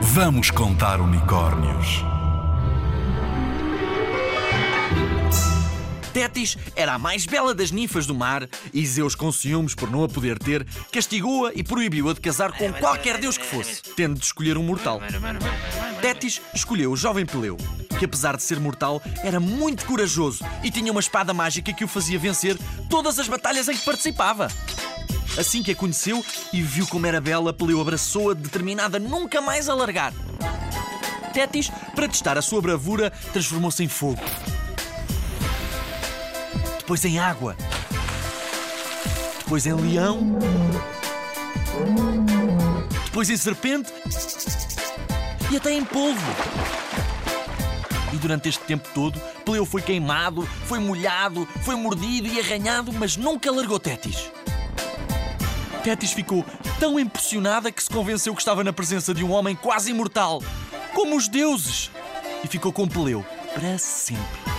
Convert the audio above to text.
Vamos contar unicórnios. Tétis era a mais bela das ninfas do mar e Zeus, com ciúmes por não a poder ter, castigou-a e proibiu-a de casar com qualquer deus que fosse, tendo de escolher um mortal. Tétis escolheu o jovem Peleu, que apesar de ser mortal, era muito corajoso e tinha uma espada mágica que o fazia vencer todas as batalhas em que participava. Assim que a conheceu e viu como era bela, Peleu abraçou-a, determinada nunca mais a largar. Tétis, para testar a sua bravura, transformou-se em fogo. Depois em água. Depois em leão. Depois em serpente. E até em polvo. E durante este tempo todo, Peleu foi queimado, foi molhado, foi mordido e arranhado, mas nunca largou Tétis. Tétis ficou tão impressionada que se convenceu que estava na presença de um homem quase imortal, como os deuses, e ficou com Peleu para sempre.